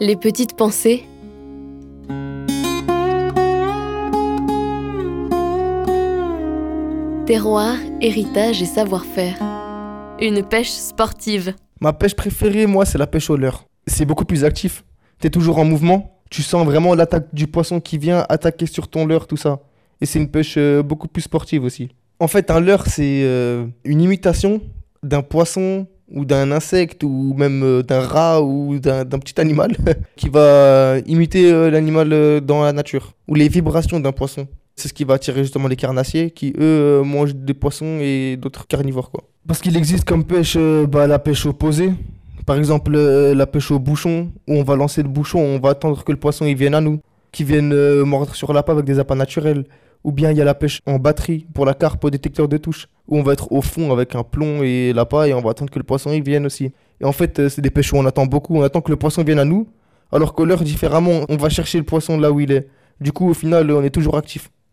Les petites pensées. Terroir, héritage et savoir-faire. Une pêche sportive. Ma pêche préférée, moi, c'est la pêche au leurre. C'est beaucoup plus actif. T'es toujours en mouvement. Tu sens vraiment l'attaque du poisson qui vient attaquer sur ton leurre, tout ça. Et c'est une pêche euh, beaucoup plus sportive aussi. En fait, un leurre, c'est euh, une imitation d'un poisson ou d'un insecte ou même euh, d'un rat ou d'un petit animal qui va imiter euh, l'animal euh, dans la nature ou les vibrations d'un poisson. C'est ce qui va attirer justement les carnassiers qui, eux, mangent des poissons et d'autres carnivores. quoi. Parce qu'il existe comme pêche bah, la pêche opposée. Par exemple, la pêche au bouchon, où on va lancer le bouchon, on va attendre que le poisson il vienne à nous, qu'il vienne mordre sur l'appât avec des appâts naturels. Ou bien il y a la pêche en batterie pour la carpe au détecteur de touche, où on va être au fond avec un plomb et l'appât et on va attendre que le poisson il vienne aussi. Et en fait, euh, c'est des pêches où on attend beaucoup, on attend que le poisson vienne à nous, alors que l'heure différemment, on va chercher le poisson là où il est. Du coup, au final, on est toujours actif.